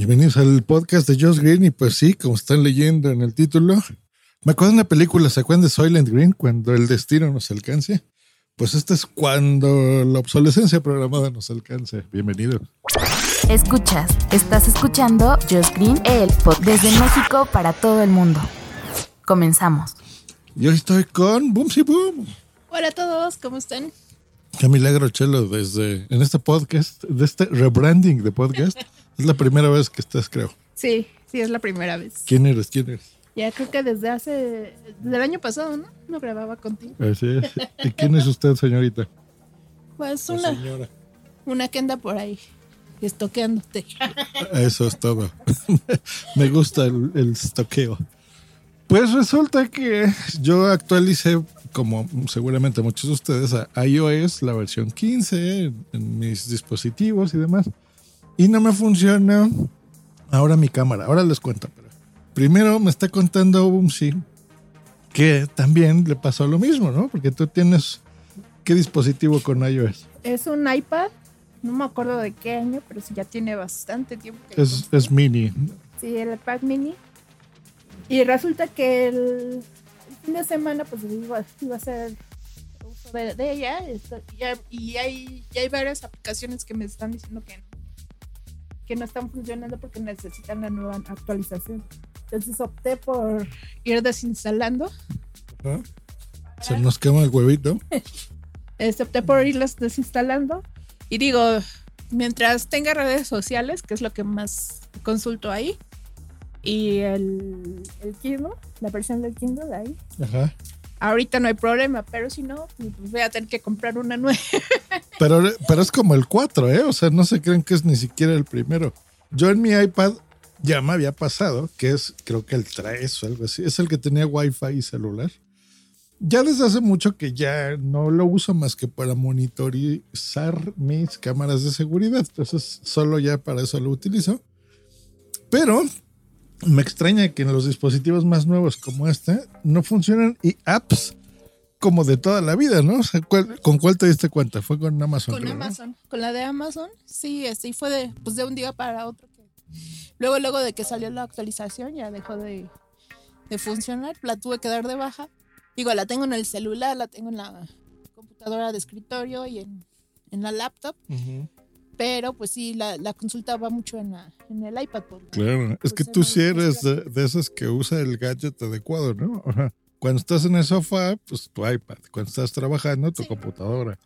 Bienvenidos al podcast de Josh Green y pues sí, como están leyendo en el título, me acuerdo de una película, ¿se acuerdan de Soylent Green? Cuando el destino nos alcance. Pues este es cuando la obsolescencia programada nos alcance. Bienvenido. Escuchas, estás escuchando Josh Green, el podcast desde México para todo el mundo. Comenzamos. Yo estoy con Boomsy Boom. Hola a todos, ¿cómo están? Qué milagro, Chelo, desde en este podcast, de este rebranding de podcast. Es la primera vez que estás, creo. Sí, sí, es la primera vez. ¿Quién eres? ¿Quién eres? Ya creo que desde hace, desde el año pasado, ¿no? No grababa contigo. Así es. ¿Y quién es usted, señorita? Pues una, señora. una que anda por ahí, estoqueándote. Eso es todo. Me gusta el, el estoqueo. Pues resulta que yo actualicé, como seguramente muchos de ustedes, a iOS, la versión 15 en, en mis dispositivos y demás. Y no me funciona ahora mi cámara. Ahora les cuento. pero Primero me está contando Bumsy que también le pasó lo mismo, ¿no? Porque tú tienes... ¿Qué dispositivo con iOS? Es un iPad, no me acuerdo de qué año, pero sí ya tiene bastante tiempo. que Es, es mini. Sí, el iPad mini. Y resulta que el, fin de semana, pues iba, iba a hacer uso de, de ella. y hay- y hay, varias aplicaciones que me están diciendo que no, que no están funcionando porque necesitan la nueva actualización. Entonces opté por ir desinstalando. ¿no? Se nos quema el huevito. Este, opté por irlas desinstalando. Y digo, mientras tenga redes sociales, que es lo que más consulto ahí, y el, el Kindle, la versión del Kindle de ahí, Ajá. Ahorita no hay problema, pero si no, pues voy a tener que comprar una nueva. Pero, pero es como el 4, ¿eh? O sea, no se creen que es ni siquiera el primero. Yo en mi iPad ya me había pasado, que es creo que el 3 o algo así. Es el que tenía Wi-Fi y celular. Ya desde hace mucho que ya no lo uso más que para monitorizar mis cámaras de seguridad. Entonces, solo ya para eso lo utilizo. Pero me extraña que en los dispositivos más nuevos como este no funcionan y apps como de toda la vida, ¿no? O sea, ¿cuál- ¿Con cuál te diste cuenta? Fue con Amazon. Con creo, ¿no? Amazon, con la de Amazon, sí, este, y fue de, pues de un día para otro. que- Luego, luego de que salió la actualización, ya dejó de, de funcionar, la tuve que dar de baja. Digo, la tengo en el celular, la tengo en la computadora de escritorio y en, en la laptop, Ujú. Pero pues sí, la, la consulta va mucho en, la, en el iPad. por- Claro, es que Pues, tú sí eres de, esas que usa el gadget adecuado, ¿no? Ajá. Cuando estás en el sofá, pues tu iPad. Cuando estás trabajando, tu Sí. computadora.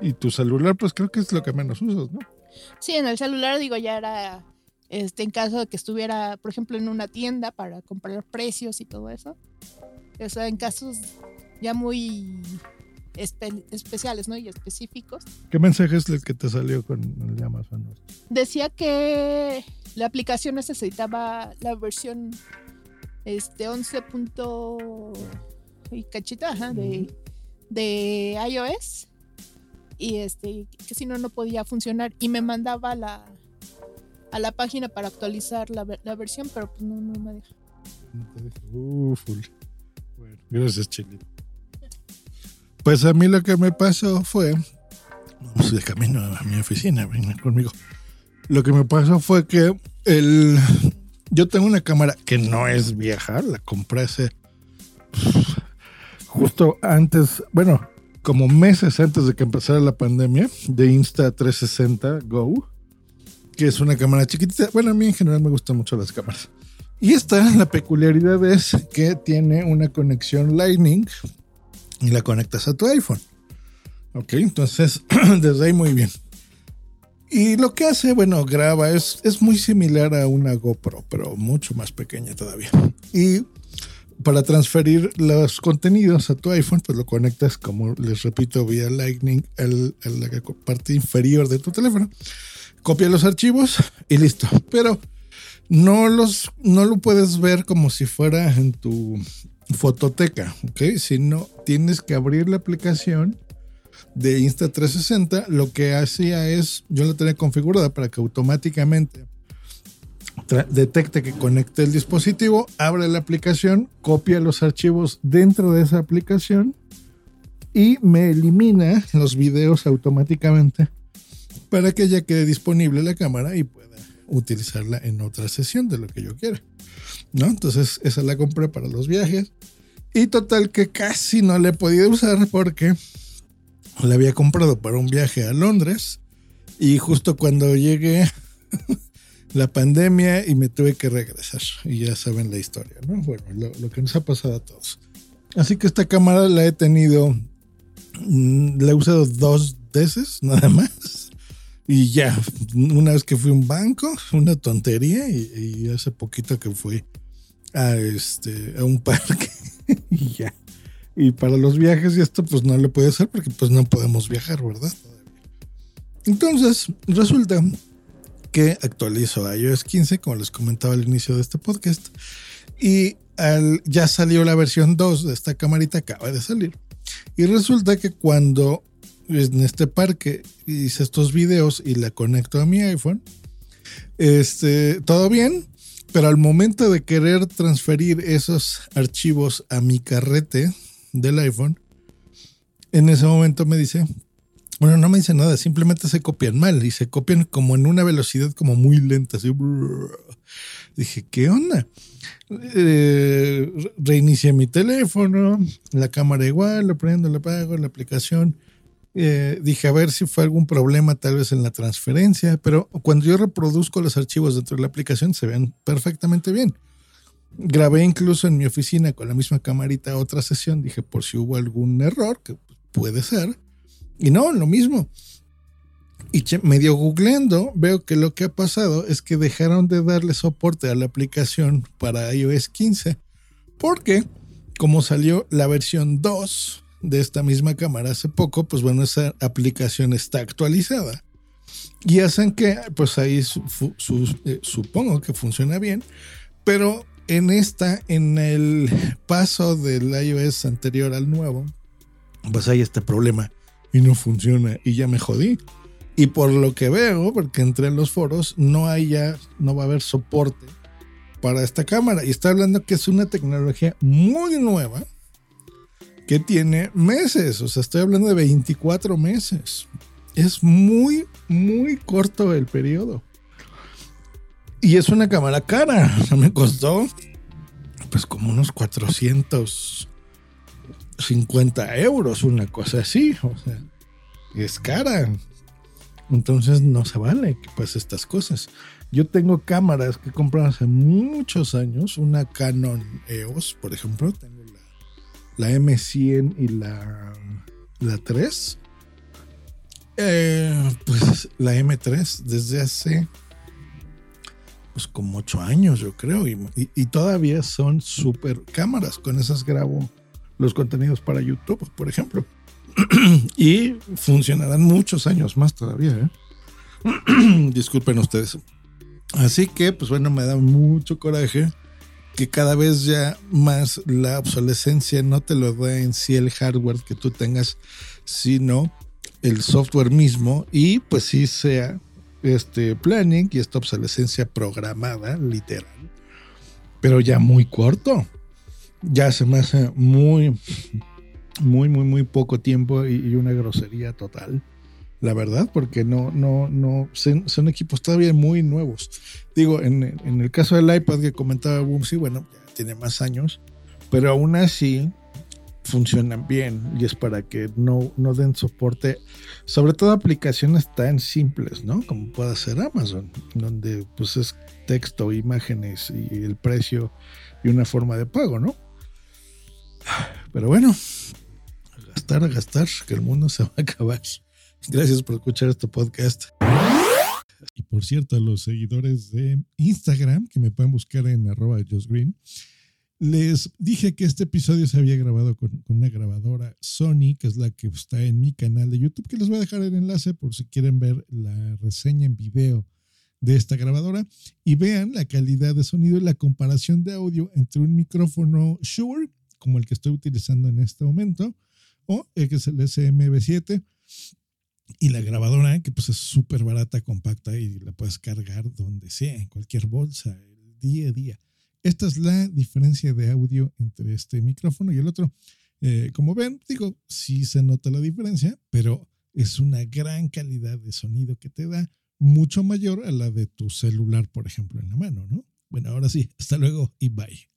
Y tu celular, pues creo que es lo que menos usas, ¿no? Sí, en el celular, digo, ya era, este, en caso de que estuviera, por ejemplo, en una tienda para comprar precios y todo eso. O sea, en casos ya muy espe- especiales, ¿no? Y específicos. ¿Qué mensaje es el que te salió con el de Amazon? Decía que la aplicación necesitaba la versión este 11. punto y cachita de, de iOS y este que si no no podía funcionar y me mandaba a la a la página para actualizar la, la versión pero pues no, no me deja No te deja. Uf, ul. Bueno, gracias, Chilito. Pues a mí lo que me pasó fue. Vamos de camino a mi oficina, vengan conmigo. Lo que me pasó fue que el. Yo tengo una cámara que no es vieja, la compré hace. Justo antes, bueno, como meses antes de que empezara la pandemia, de Insta360 Go, que es una cámara chiquitita. Bueno, a mí en general me gustan mucho las cámaras. Y esta, la peculiaridad es que tiene una conexión Lightning y la conectas a tu iPhone. Ok, entonces desde ahí muy bien. Y lo que hace, bueno, graba, es, es muy similar a una GoPro, pero mucho más pequeña todavía. Y para transferir los contenidos a tu iPhone, pues lo conectas, como les repito, vía Lightning a la parte inferior de tu teléfono. copia los archivos y listo. Pero no los, no lo puedes ver como si fuera en tu fototeca, ¿ok? Sino tienes que abrir la aplicación de Insta360. Lo que hacía es, yo la tenía configurada para que automáticamente detecte que conecte el dispositivo, abre la aplicación, copia los archivos dentro de esa aplicación y me elimina los videos automáticamente para que ya quede disponible la cámara y pueda utilizarla en otra sesión de lo que yo quiera. ¿No? Entonces esa la compré para los viajes y total que casi no la he podido usar porque la había comprado para un viaje a Londres y justo cuando llegué la pandemia y me tuve que regresar. Y ya saben la historia, ¿no? Bueno, lo, que nos ha pasado a todos. Así que esta cámara la he tenido, mm, la he usado dos veces nada más. Y ya, una vez que fui a un banco, una tontería, y, hace poquito que fui a, este, a un parque y ya. Y para los viajes y esto pues no lo puede hacer porque pues no podemos viajar, ¿verdad? Entonces, resulta que actualizó iOS 15, como les comentaba al inicio de este podcast. Y ya salió la versión 2 de esta camarita, acaba de salir. Y resulta que cuando en este parque hice estos videos y la conecto a mi iPhone, este, todo bien, pero al momento de querer transferir esos archivos a mi carrete del iPhone, en ese momento me dice, bueno, no me dice nada, simplemente se copian mal y se copian como en una velocidad como muy lenta. Así, dije, ¿qué onda? Eh, reinicié mi teléfono, la cámara igual, lo prendo, lo apago, la aplicación. Eh, dije a ver si fue algún problema tal vez en la transferencia, pero cuando yo reproduzco los archivos dentro de la aplicación se ven perfectamente bien. Grabé incluso en mi oficina con la misma camarita otra sesión, dije por si hubo algún error, que puede ser y no, lo mismo. Y medio googleando, veo que lo que ha pasado es que dejaron de darle soporte a la aplicación para iOS 15. Porque, como salió la versión 2 de esta misma cámara hace poco, pues bueno, esa aplicación está actualizada. Y hacen que, pues ahí eh, supongo que funciona bien. Pero en esta, en el paso del iOS anterior al nuevo, pues hay este problema y no funciona y ya me jodí. Y por lo que veo, porque entré en los foros, no hay ya, no va a haber soporte para esta cámara. Y está hablando que es una tecnología muy nueva que tiene meses. O sea, estoy hablando de 24 meses. Es muy, muy corto el periodo. Y es una cámara cara. Me costó pues como unos 400 50 euros, una cosa así. O sea, es cara. Entonces no se vale que pase estas cosas. Yo tengo cámaras que compré hace muchos años, una Canon EOS, por ejemplo, tengo la, la M100 y la, la 3. Eh, pues la M3 desde hace pues como 8 años yo creo y, y todavía son super cámaras, con esas grabo los contenidos para YouTube, por ejemplo. y funcionarán muchos años más todavía. ¿eh? Disculpen ustedes. Así que, pues bueno, me da mucho coraje que cada vez ya más la obsolescencia no te lo da en sí el hardware que tú tengas, sino el software mismo y pues sí sea este planning y esta obsolescencia programada, literal, pero ya muy corto ya se me hace muy, muy, muy, muy poco tiempo y, una grosería total. La verdad, porque no, no, no, son, equipos todavía muy nuevos. Digo, en, el caso del iPad que comentaba Boomsy, bueno, tiene más años, pero aún así funcionan bien y es para que no, no den soporte, sobre todo aplicaciones tan simples, ¿no? Como puede ser Amazon, donde pues es texto, imágenes y el precio y una forma de pago, ¿no? Pero bueno, gastar, gastar, que el mundo se va a acabar. Gracias por escuchar este podcast. Y por cierto, a los seguidores de Instagram, que me pueden buscar en arroba Les dije que este episodio se había grabado con, una grabadora Sony, que es la que está en mi canal de YouTube, que les voy a dejar el enlace por si quieren ver la reseña en video de esta grabadora y vean la calidad de sonido y la comparación de audio entre un micrófono Shure, como el que estoy utilizando en este momento, o el que es el SMB7, y la grabadora, que pues es súper barata, compacta y la puedes cargar donde sea, en cualquier bolsa, el día a día. Esta es la diferencia de audio entre este micrófono y el otro. Eh, como ven, digo, sí se nota la diferencia, pero es una gran calidad de sonido que te da, mucho mayor a la de tu celular, por ejemplo, en la mano, ¿no? Bueno, ahora sí, hasta luego y bye.